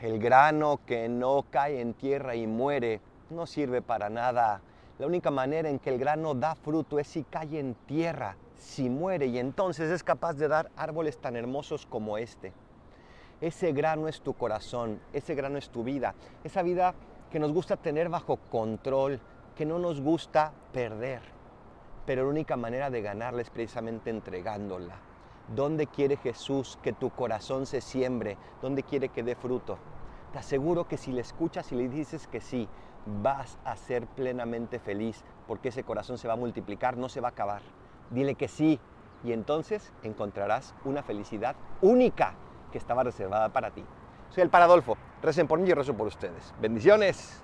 El grano que no cae en tierra y muere no sirve para nada. La única manera en que el grano da fruto es si cae en tierra, si muere y entonces es capaz de dar árboles tan hermosos como este. Ese grano es tu corazón, ese grano es tu vida, esa vida que nos gusta tener bajo control, que no nos gusta perder. Pero la única manera de ganarla es precisamente entregándola. ¿Dónde quiere Jesús que tu corazón se siembre? ¿Dónde quiere que dé fruto? Te aseguro que si le escuchas y le dices que sí, vas a ser plenamente feliz porque ese corazón se va a multiplicar, no se va a acabar. Dile que sí y entonces encontrarás una felicidad única que estaba reservada para ti. Soy el Paradolfo. Recen por mí y rezo por ustedes. Bendiciones.